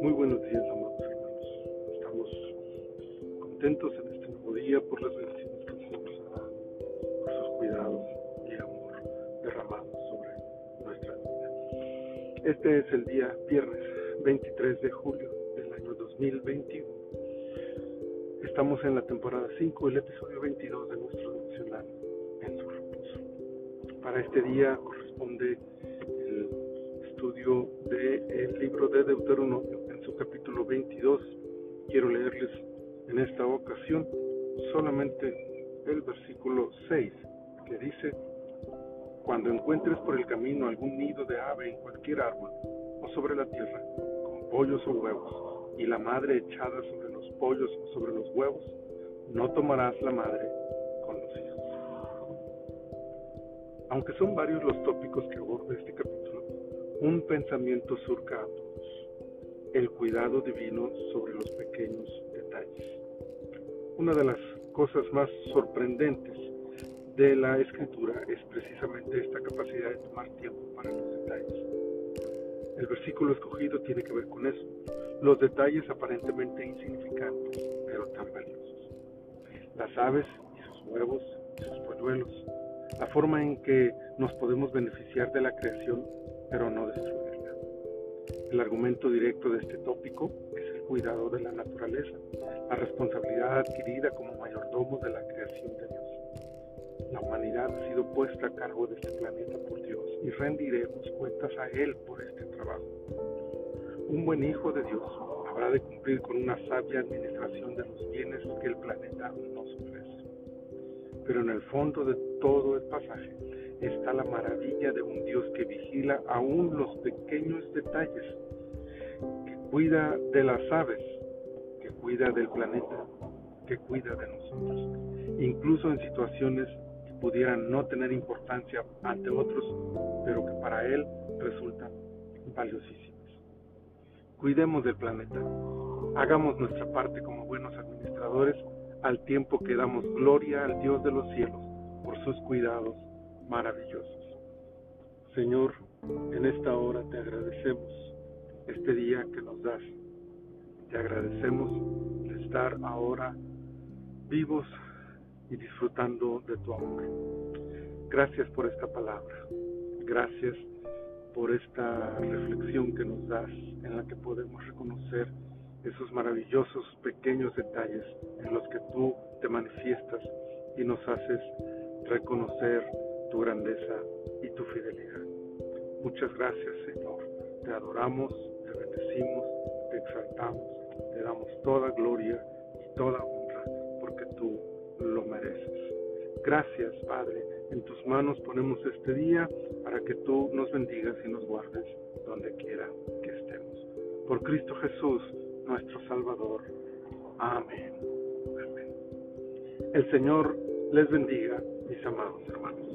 Muy buenos días, amados hermanos. Estamos contentos en este nuevo día por las bendiciones que el Señor nos ha dado, por sus cuidados y amor derramados sobre nuestra vida. Este es el día viernes 23 de julio del año 2021. Estamos en la temporada 5, el episodio 22 de nuestro devocional en su reposo. Para este día corresponde estudio del libro de Deuteronomio en su capítulo 22. Quiero leerles en esta ocasión solamente el versículo 6 que dice, cuando encuentres por el camino algún nido de ave en cualquier árbol o sobre la tierra, con pollos o huevos, y la madre echada sobre los pollos o sobre los huevos, no tomarás la madre con los hijos. Aunque son varios los tópicos que aborda este capítulo, un pensamiento surca a todos, el cuidado divino sobre los pequeños detalles. Una de las cosas más sorprendentes de la escritura es precisamente esta capacidad de tomar tiempo para los detalles. El versículo escogido tiene que ver con eso, los detalles aparentemente insignificantes, pero tan valiosos. Las aves y sus huevos y sus polluelos, la forma en que nos podemos beneficiar de la creación, pero no destruirla. El argumento directo de este tópico es el cuidado de la naturaleza, la responsabilidad adquirida como mayordomo de la creación de Dios. La humanidad ha sido puesta a cargo de este planeta por Dios y rendiremos cuentas a Él por este trabajo. Un buen hijo de Dios habrá de cumplir con una sabia administración de los bienes que el planeta nos ofrece. Pero en el fondo de todo el pasaje está la maravilla de un Dios que vigila aún los pequeños detalles, que cuida de las aves, que cuida del planeta, que cuida de nosotros, incluso en situaciones que pudieran no tener importancia ante otros, pero que para Él resultan valiosísimas. Cuidemos del planeta, hagamos nuestra parte como buenos administradores al tiempo que damos gloria al Dios de los cielos por sus cuidados maravillosos. Señor, en esta hora te agradecemos este día que nos das. Te agradecemos de estar ahora vivos y disfrutando de tu amor. Gracias por esta palabra. Gracias por esta reflexión que nos das en la que podemos reconocer esos maravillosos pequeños detalles en los que tú te manifiestas y nos haces reconocer tu grandeza y tu fidelidad. Muchas gracias Señor, te adoramos, te bendecimos, te exaltamos, te damos toda gloria y toda honra porque tú lo mereces. Gracias Padre, en tus manos ponemos este día para que tú nos bendigas y nos guardes donde quiera que estemos. Por Cristo Jesús, nuestro Salvador. Amén. Amén. El Señor les bendiga, mis amados hermanos.